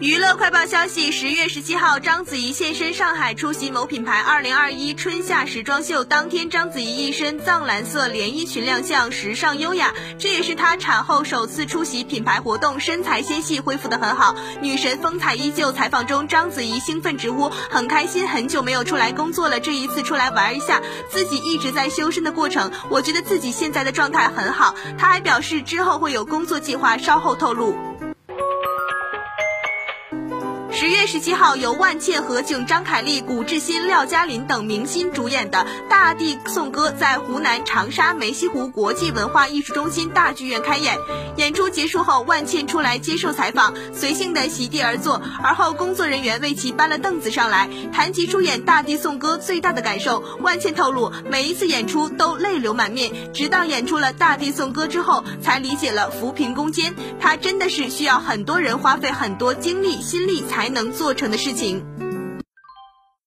娱乐快报消息：十月十七号，章子怡现身上海出席某品牌二零二一春夏时装秀。当天，章子怡一身藏蓝色连衣裙亮相，时尚优雅。这也是她产后首次出席品牌活动，身材纤细，恢复的很好，女神风采依旧。采访中，章子怡兴奋直呼很开心，很久没有出来工作了，这一次出来玩一下。自己一直在修身的过程，我觉得自己现在的状态很好。她还表示之后会有工作计划，稍后透露。十月十七号，由万茜、何炅、张凯丽、古志新、廖嘉林等明星主演的《大地颂歌》在湖南长沙梅溪湖国际文化艺术中心大剧院开演。演出结束后，万茜出来接受采访，随性的席地而坐，而后工作人员为其搬了凳子上来。谈及出演《大地颂歌》最大的感受，万茜透露，每一次演出都泪流满面，直到演出了《大地颂歌》之后，才理解了扶贫攻坚。她真的是需要很多人花费很多精力心力才能做成的事情。